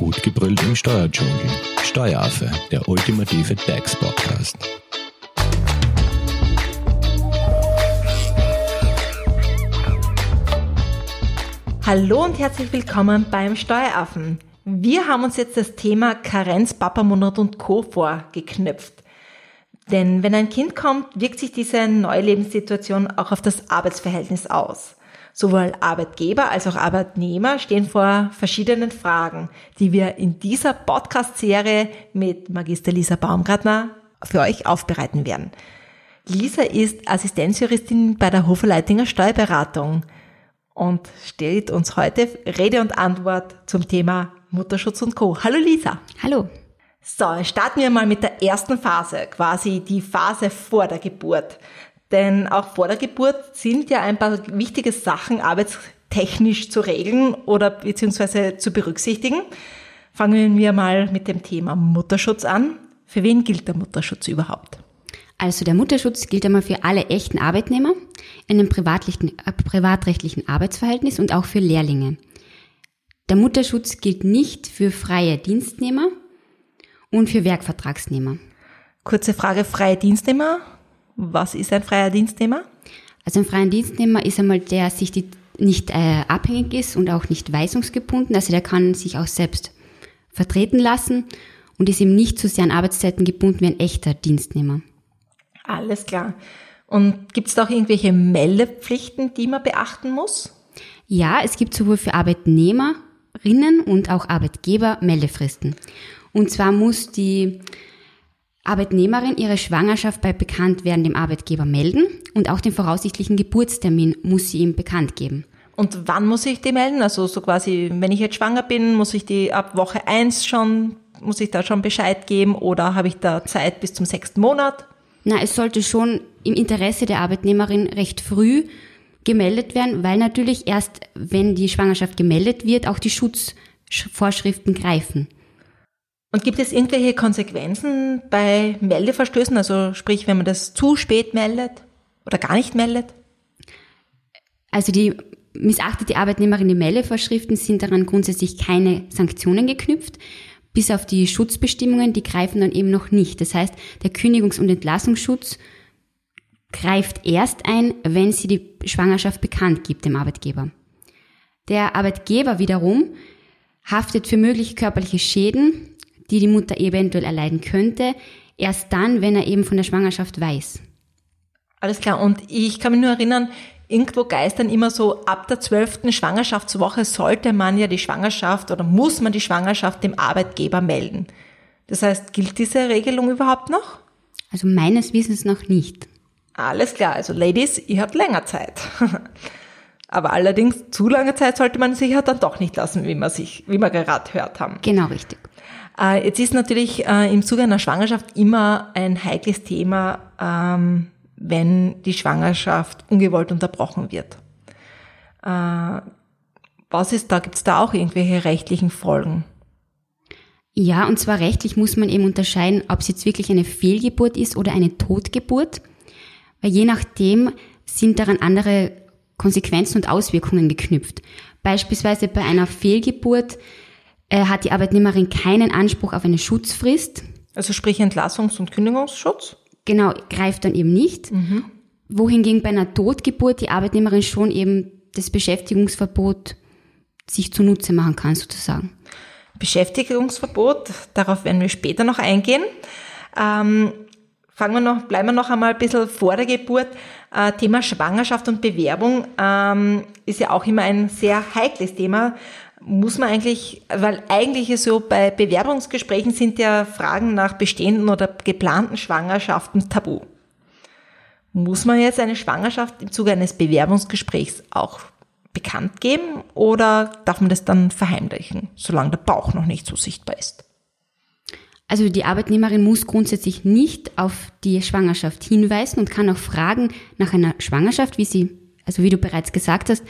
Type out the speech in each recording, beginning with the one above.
Gut gebrüllt im Steuerdschungel. Steueraffe, der ultimative DAX-Podcast. Hallo und herzlich willkommen beim Steueraffen. Wir haben uns jetzt das Thema Karenz, Papamonat und Co. vorgeknüpft. Denn wenn ein Kind kommt, wirkt sich diese neue Lebenssituation auch auf das Arbeitsverhältnis aus. Sowohl Arbeitgeber als auch Arbeitnehmer stehen vor verschiedenen Fragen, die wir in dieser Podcast-Serie mit Magister Lisa Baumgartner für euch aufbereiten werden. Lisa ist Assistenzjuristin bei der Hoferleitinger Steuerberatung und stellt uns heute Rede und Antwort zum Thema Mutterschutz und Co. Hallo Lisa. Hallo. So, starten wir mal mit der ersten Phase, quasi die Phase vor der Geburt. Denn auch vor der Geburt sind ja ein paar wichtige Sachen arbeitstechnisch zu regeln oder beziehungsweise zu berücksichtigen. Fangen wir mal mit dem Thema Mutterschutz an. Für wen gilt der Mutterschutz überhaupt? Also der Mutterschutz gilt einmal für alle echten Arbeitnehmer in einem privatrechtlichen, äh, privatrechtlichen Arbeitsverhältnis und auch für Lehrlinge. Der Mutterschutz gilt nicht für freie Dienstnehmer und für Werkvertragsnehmer. Kurze Frage, freie Dienstnehmer? Was ist ein freier Dienstnehmer? Also ein freier Dienstnehmer ist einmal der, der sich die, nicht äh, abhängig ist und auch nicht weisungsgebunden. Also der kann sich auch selbst vertreten lassen und ist eben nicht so sehr an Arbeitszeiten gebunden wie ein echter Dienstnehmer. Alles klar. Und gibt es da auch irgendwelche Meldepflichten, die man beachten muss? Ja, es gibt sowohl für Arbeitnehmerinnen und auch Arbeitgeber Meldefristen. Und zwar muss die Arbeitnehmerin ihre Schwangerschaft bei Bekanntwerden dem Arbeitgeber melden und auch den voraussichtlichen Geburtstermin muss sie ihm bekannt geben. Und wann muss ich die melden? Also so quasi, wenn ich jetzt schwanger bin, muss ich die ab Woche eins schon, muss ich da schon Bescheid geben oder habe ich da Zeit bis zum sechsten Monat? Na, es sollte schon im Interesse der Arbeitnehmerin recht früh gemeldet werden, weil natürlich erst, wenn die Schwangerschaft gemeldet wird, auch die Schutzvorschriften greifen. Und gibt es irgendwelche Konsequenzen bei Meldeverstößen? Also sprich, wenn man das zu spät meldet oder gar nicht meldet? Also die missachtete Arbeitnehmerin die Meldevorschriften sind daran grundsätzlich keine Sanktionen geknüpft. Bis auf die Schutzbestimmungen, die greifen dann eben noch nicht. Das heißt, der Kündigungs- und Entlassungsschutz greift erst ein, wenn sie die Schwangerschaft bekannt gibt dem Arbeitgeber. Der Arbeitgeber wiederum haftet für mögliche körperliche Schäden die die Mutter eventuell erleiden könnte, erst dann, wenn er eben von der Schwangerschaft weiß. Alles klar. Und ich kann mich nur erinnern, irgendwo geistern immer so, ab der zwölften Schwangerschaftswoche sollte man ja die Schwangerschaft oder muss man die Schwangerschaft dem Arbeitgeber melden. Das heißt, gilt diese Regelung überhaupt noch? Also meines Wissens noch nicht. Alles klar. Also Ladies, ihr habt länger Zeit. Aber allerdings zu lange Zeit sollte man sich ja dann doch nicht lassen, wie man sich, wie wir gerade gehört haben. Genau richtig. Äh, jetzt ist natürlich äh, im Zuge einer Schwangerschaft immer ein heikles Thema, ähm, wenn die Schwangerschaft ungewollt unterbrochen wird. Äh, was ist da? Gibt es da auch irgendwelche rechtlichen Folgen? Ja, und zwar rechtlich muss man eben unterscheiden, ob es jetzt wirklich eine Fehlgeburt ist oder eine Totgeburt, weil je nachdem sind daran andere Konsequenzen und Auswirkungen geknüpft. Beispielsweise bei einer Fehlgeburt hat die Arbeitnehmerin keinen Anspruch auf eine Schutzfrist. Also sprich Entlassungs- und Kündigungsschutz? Genau, greift dann eben nicht. Mhm. Wohingegen bei einer Totgeburt die Arbeitnehmerin schon eben das Beschäftigungsverbot sich zunutze machen kann, sozusagen. Beschäftigungsverbot, darauf werden wir später noch eingehen. Ähm, fangen wir noch, bleiben wir noch einmal ein bisschen vor der Geburt. Äh, Thema Schwangerschaft und Bewerbung ähm, ist ja auch immer ein sehr heikles Thema muss man eigentlich, weil eigentlich ist so bei Bewerbungsgesprächen sind ja Fragen nach bestehenden oder geplanten Schwangerschaften tabu. Muss man jetzt eine Schwangerschaft im Zuge eines Bewerbungsgesprächs auch bekannt geben oder darf man das dann verheimlichen, solange der Bauch noch nicht so sichtbar ist? Also die Arbeitnehmerin muss grundsätzlich nicht auf die Schwangerschaft hinweisen und kann auch fragen nach einer Schwangerschaft, wie sie, also wie du bereits gesagt hast,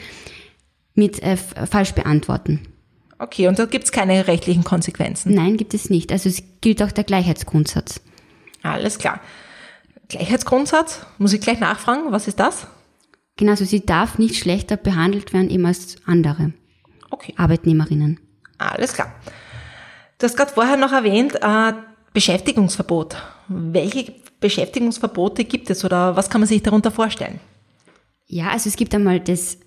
mit äh, falsch beantworten. Okay, und da gibt es keine rechtlichen Konsequenzen? Nein, gibt es nicht. Also es gilt auch der Gleichheitsgrundsatz. Alles klar. Gleichheitsgrundsatz, muss ich gleich nachfragen, was ist das? Genau, also sie darf nicht schlechter behandelt werden eben als andere okay. Arbeitnehmerinnen. Alles klar. Du hast gerade vorher noch erwähnt, äh, Beschäftigungsverbot. Welche Beschäftigungsverbote gibt es oder was kann man sich darunter vorstellen? Ja, also es gibt einmal das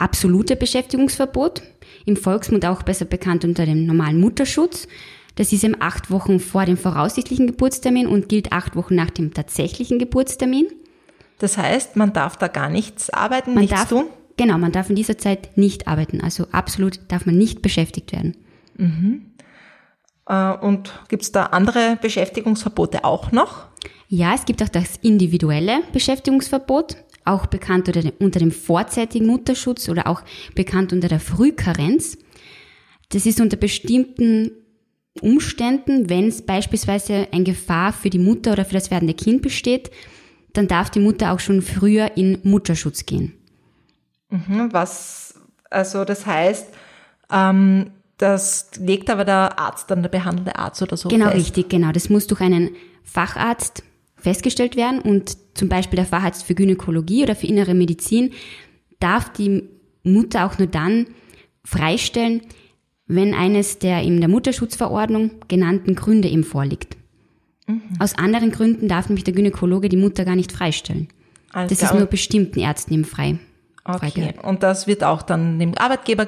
absolute Beschäftigungsverbot, im Volksmund auch besser bekannt unter dem normalen Mutterschutz. Das ist eben acht Wochen vor dem voraussichtlichen Geburtstermin und gilt acht Wochen nach dem tatsächlichen Geburtstermin. Das heißt, man darf da gar nichts arbeiten, Man nichts darf, tun? genau, man darf in dieser Zeit nicht arbeiten. Also absolut darf man nicht beschäftigt werden. Äh, Und gibt es da andere Beschäftigungsverbote auch noch? Ja, es gibt auch das individuelle Beschäftigungsverbot, auch bekannt unter dem, vorzeitigen Mutterschutz oder auch bekannt unter der Frühkarenz. Das ist unter bestimmten Umständen, wenn es beispielsweise eine Gefahr für die Mutter oder für das werdende Kind besteht, dann darf die Mutter auch schon früher in Mutterschutz gehen. Mhm, Was, also das heißt, ähm, das legt aber der Arzt dann, der behandelnde Arzt oder so Genau, fest. richtig, genau. Das muss durch einen Facharzt festgestellt werden und zum Beispiel der Facharzt für Gynäkologie oder für innere Medizin darf die Mutter auch nur dann freistellen, wenn eines der in der Mutterschutzverordnung genannten Gründe ihm vorliegt. Mhm. Aus anderen Gründen darf nämlich der Gynäkologe die Mutter gar nicht freistellen. Alles Das ist nur bestimmten Ärzten eben frei. Okay. Und das wird auch dann dem Arbeitgeber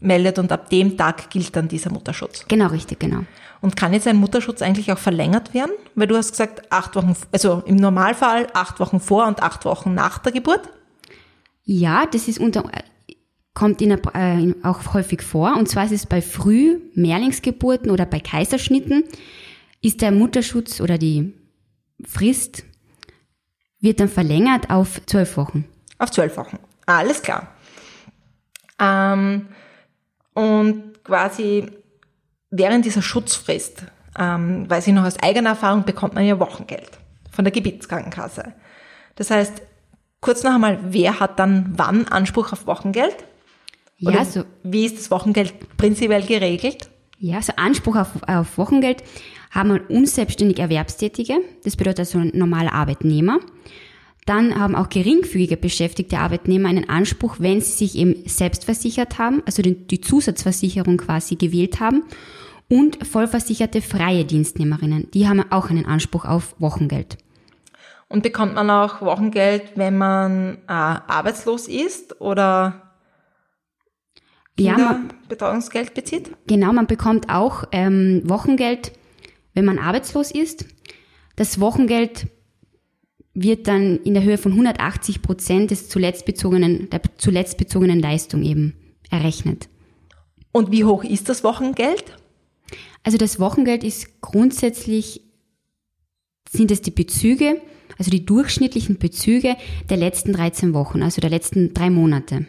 gemeldet und ab dem Tag gilt dann dieser Mutterschutz. Genau, richtig, genau. Und kann jetzt ein Mutterschutz eigentlich auch verlängert werden? Weil du hast gesagt, acht Wochen, also im Normalfall acht Wochen vor und acht Wochen nach der Geburt. Ja, das ist unter, kommt in, äh, auch häufig vor. Und zwar ist es bei Früh-, Mehrlingsgeburten oder bei Kaiserschnitten ist der Mutterschutz oder die Frist wird dann verlängert auf zwölf Wochen. Auf zwölf Wochen. Alles klar. Ähm, und quasi während dieser Schutzfrist, ähm, weiß ich noch aus eigener Erfahrung, bekommt man ja Wochengeld von der Gebietskrankenkasse. Das heißt, kurz noch einmal, wer hat dann wann Anspruch auf Wochengeld? Ja, Oder so, wie ist das Wochengeld prinzipiell geregelt? ja, so Anspruch auf, auf Wochengeld haben wir unselbstständig Erwerbstätige. Das bedeutet also ein normaler Arbeitnehmer. Dann haben auch geringfügige beschäftigte Arbeitnehmer einen Anspruch, wenn sie sich eben selbst versichert haben, also die, Zusatzversicherung quasi gewählt haben. Und vollversicherte freie Dienstnehmerinnen, die haben auch einen Anspruch auf Wochengeld. Und bekommt man auch Wochengeld, wenn man äh, arbeitslos ist oder Ja, man, Kinderbetreuungsgeld bezieht? genau, man bekommt auch ähm, Wochengeld, wenn man arbeitslos ist. Das Wochengeld wird dann in der Höhe von 180 Prozent des zuletzt bezogenen, der zuletzt bezogenen Leistung eben errechnet. Und wie hoch ist das Wochengeld? Also das Wochengeld ist grundsätzlich, sind es die Bezüge, also die durchschnittlichen Bezüge der letzten 13 Wochen, also der letzten drei Monate.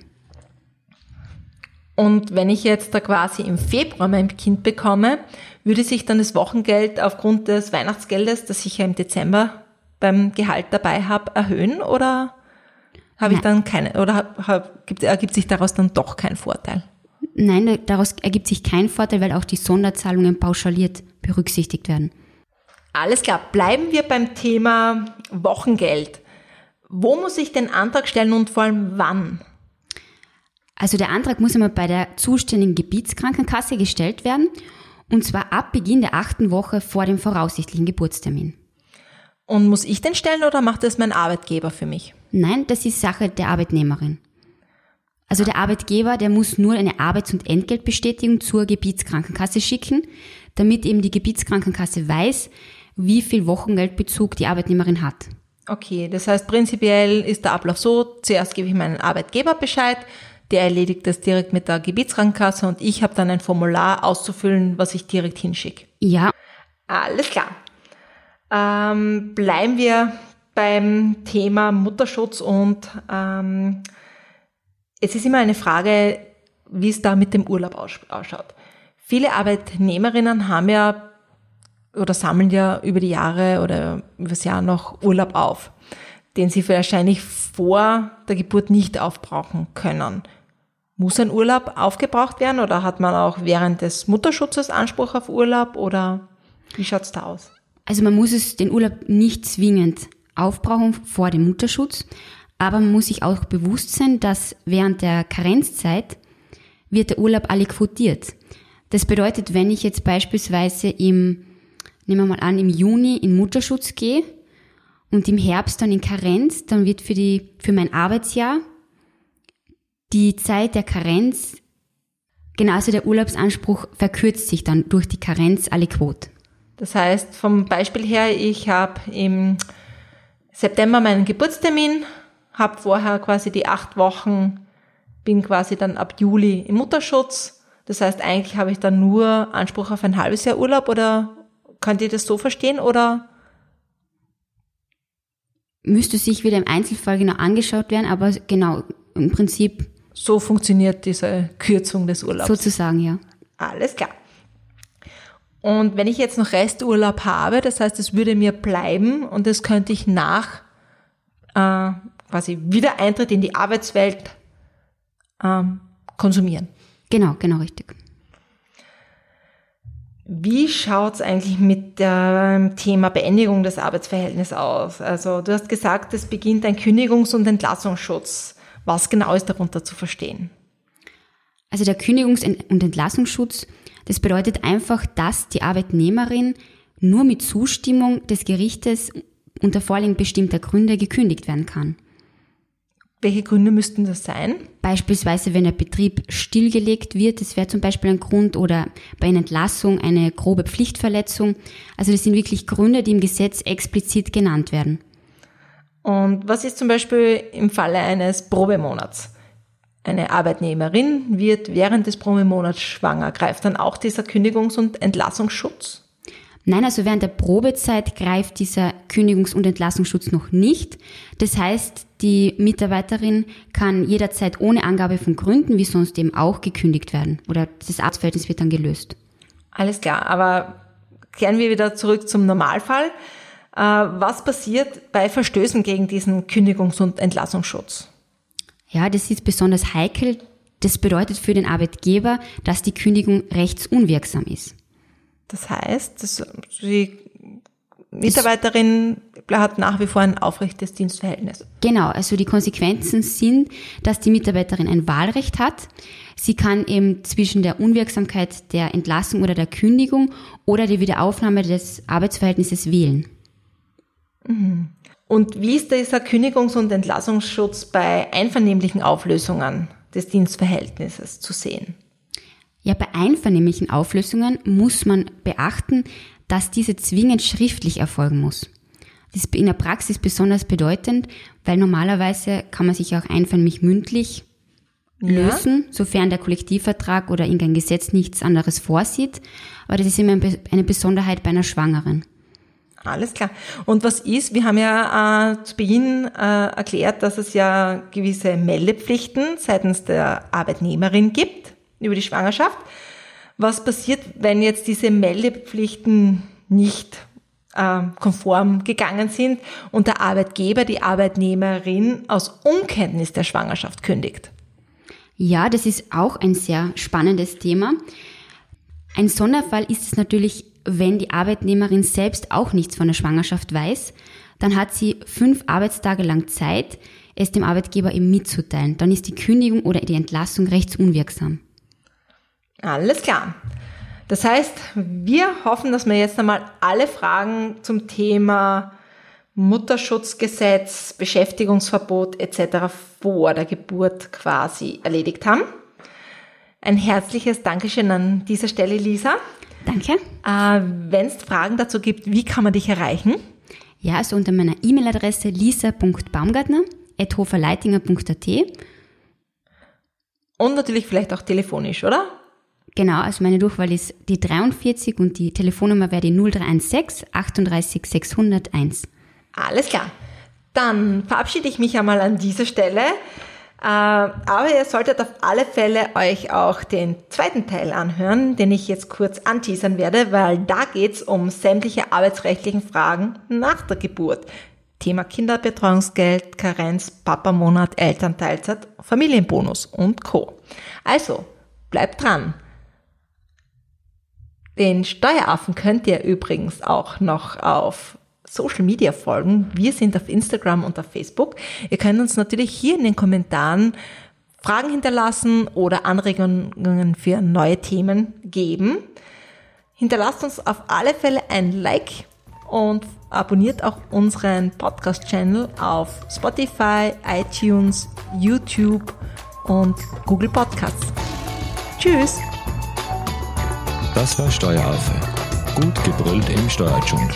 Und wenn ich jetzt da quasi im Februar mein Kind bekomme, würde sich dann das Wochengeld aufgrund des Weihnachtsgeldes, das ich ja im Dezember beim Gehalt dabei habe, erhöhen oder habe ich dann keine oder hab, hab, gibt, ergibt sich daraus dann doch kein Vorteil? Nein, daraus ergibt sich kein Vorteil, weil auch die Sonderzahlungen pauschaliert berücksichtigt werden. Alles klar, bleiben wir beim Thema Wochengeld. Wo muss ich den Antrag stellen und vor allem wann? Also der Antrag muss einmal bei der zuständigen Gebietskrankenkasse gestellt werden und zwar ab Beginn der achten Woche vor dem voraussichtlichen Geburtstermin. Und muss ich den stellen oder macht das mein Arbeitgeber für mich? Nein, das ist Sache der Arbeitnehmerin. Also der Arbeitgeber, der muss nur eine Arbeits- und Entgeltbestätigung zur Gebietskrankenkasse schicken, damit eben die Gebietskrankenkasse weiß, wie viel Wochengeldbezug die Arbeitnehmerin hat. Okay, das heißt prinzipiell ist der Ablauf so, zuerst gebe ich meinen Arbeitgeber Bescheid, der erledigt das direkt mit der Gebietskrankenkasse und ich habe dann ein Formular auszufüllen, was ich direkt hinschicke. Ja, Alles klar. Ähm, bleiben wir beim Thema Mutterschutz und ähm, es ist immer eine Frage, wie es da mit dem Urlaub aus- ausschaut. Viele Arbeitnehmerinnen haben ja oder sammeln ja über die Jahre oder übers Jahr noch Urlaub auf, den sie wahrscheinlich vor der Geburt nicht aufbrauchen können. Muss ein Urlaub aufgebraucht werden oder hat man auch während des Mutterschutzes Anspruch auf Urlaub oder wie schaut's da aus? Also man muss es den Urlaub nicht zwingend aufbrauchen vor dem Mutterschutz, aber man muss sich auch bewusst sein, dass während der Karenzzeit wird der Urlaub aliquotiert. Das bedeutet, wenn ich jetzt beispielsweise im, nehmen wir mal an, im Juni in Mutterschutz gehe und im Herbst dann in Karenz, dann wird für die, für mein Arbeitsjahr die Zeit der Karenz, genauso der Urlaubsanspruch verkürzt sich dann durch die Karenz alle Quote. Das heißt, vom Beispiel her, ich habe im September meinen Geburtstermin, habe vorher quasi die acht Wochen, bin quasi dann ab Juli im Mutterschutz. Das heißt, eigentlich habe ich dann nur Anspruch auf ein halbes Jahr Urlaub oder könnt ihr das so verstehen oder? Müsste sich wieder im Einzelfall genau angeschaut werden, aber genau, im Prinzip. So funktioniert diese Kürzung des Urlaubs. Sozusagen, ja. Alles klar. Und wenn ich jetzt noch Resturlaub habe, das heißt, es würde mir bleiben und das könnte ich nach äh, quasi Wiedereintritt in die Arbeitswelt ähm, konsumieren. Genau, genau richtig. Wie schaut's eigentlich mit dem Thema Beendigung des Arbeitsverhältnisses aus? Also du hast gesagt, es beginnt ein Kündigungs- und Entlassungsschutz. Was genau ist darunter zu verstehen? Also der Kündigungs- und Entlassungsschutz, das bedeutet einfach, dass die Arbeitnehmerin nur mit Zustimmung des Gerichtes unter Vorliegen bestimmter Gründe gekündigt werden kann. Welche Gründe müssten das sein? Beispielsweise, wenn der Betrieb stillgelegt wird, das wäre zum Beispiel ein Grund, oder bei einer Entlassung eine grobe Pflichtverletzung. Also das sind wirklich Gründe, die im Gesetz explizit genannt werden. Und was ist zum Beispiel im Falle eines Probemonats? Eine Arbeitnehmerin wird während des Probemonats schwanger. Greift dann auch dieser Kündigungs- und Entlassungsschutz? Nein, also während der Probezeit greift dieser Kündigungs- und Entlassungsschutz noch nicht. Das heißt, die Mitarbeiterin kann jederzeit ohne Angabe von Gründen, wie sonst eben auch, gekündigt werden. Oder das Arztverhältnis wird dann gelöst. Alles klar, aber kehren wir wieder zurück zum Normalfall. Äh, was passiert bei Verstößen gegen diesen Kündigungs- und Entlassungsschutz? Ja, das ist besonders heikel. Das bedeutet für den Arbeitgeber, dass die Kündigung rechtsunwirksam ist. Das heißt, dass die Mitarbeiterin hat nach wie vor ein aufrechtes Dienstverhältnis. Genau, also die Konsequenzen sind, dass die Mitarbeiterin ein Wahlrecht hat. Sie kann eben zwischen der Unwirksamkeit der Entlassung oder der Kündigung oder der Wiederaufnahme des Arbeitsverhältnisses wählen. Mhm. Und wie ist dieser Kündigungs- und Entlassungsschutz bei einvernehmlichen Auflösungen des Dienstverhältnisses zu sehen? Ja, bei einvernehmlichen Auflösungen muss man beachten, dass diese zwingend schriftlich erfolgen muss. Das ist in der Praxis besonders bedeutend, weil normalerweise kann man sich auch einvernehmlich mündlich Ja. lösen, sofern der Kollektivvertrag oder irgendein Gesetz nichts anderes vorsieht. Aber das ist immer eine Besonderheit bei einer Schwangeren. Alles klar. Und was ist, wir haben ja äh, zu Beginn äh, erklärt, dass es ja gewisse Meldepflichten seitens der Arbeitnehmerin gibt über die Schwangerschaft. Was passiert, wenn jetzt diese Meldepflichten nicht äh, konform gegangen sind und der Arbeitgeber die Arbeitnehmerin aus Unkenntnis der Schwangerschaft kündigt? Ja, das ist auch ein sehr spannendes Thema. Ein Sonderfall ist es natürlich, wenn die Arbeitnehmerin selbst auch nichts von der Schwangerschaft weiß. Dann hat sie fünf Arbeitstage lang Zeit, es dem Arbeitgeber eben mitzuteilen. Dann ist die Kündigung oder die Entlassung rechtsunwirksam. Alles klar. Das heißt, wir hoffen, dass wir jetzt einmal alle Fragen zum Thema Mutterschutzgesetz, Beschäftigungsverbot etc. vor der Geburt quasi erledigt haben. Ein herzliches Dankeschön an dieser Stelle, Lisa. Danke. Äh, Wenn es Fragen dazu gibt, wie kann man dich erreichen? Ja, also unter meiner E-Mail-Adresse lisa.baumgartner.hoferleitinger.at. Und natürlich vielleicht auch telefonisch, oder? Genau, also meine Durchwahl ist die 43 und die Telefonnummer wäre die 0316 38 601. Alles klar. Dann verabschiede ich mich einmal an dieser Stelle. Äh, Aber ihr solltet auf alle Fälle euch auch den zweiten Teil anhören, den ich jetzt kurz anteasern werde, weil da geht's um sämtliche arbeitsrechtlichen Fragen nach der Geburt. Thema Kinderbetreuungsgeld, Karenz, Papamonat, Elternteilzeit, Familienbonus und Co. Also, bleibt dran. Den Steueraffen könnt ihr übrigens auch noch auf Social Media folgen. Wir sind auf Instagram und auf Facebook. Ihr könnt uns natürlich hier in den Kommentaren Fragen hinterlassen oder Anregungen für neue Themen geben. Hinterlasst uns auf alle Fälle ein Like und abonniert auch unseren Podcast-Channel auf Spotify, iTunes, YouTube und Google Podcasts. Tschüss! Das war Steueraffe. Gut gebrüllt im Steuerdschungel.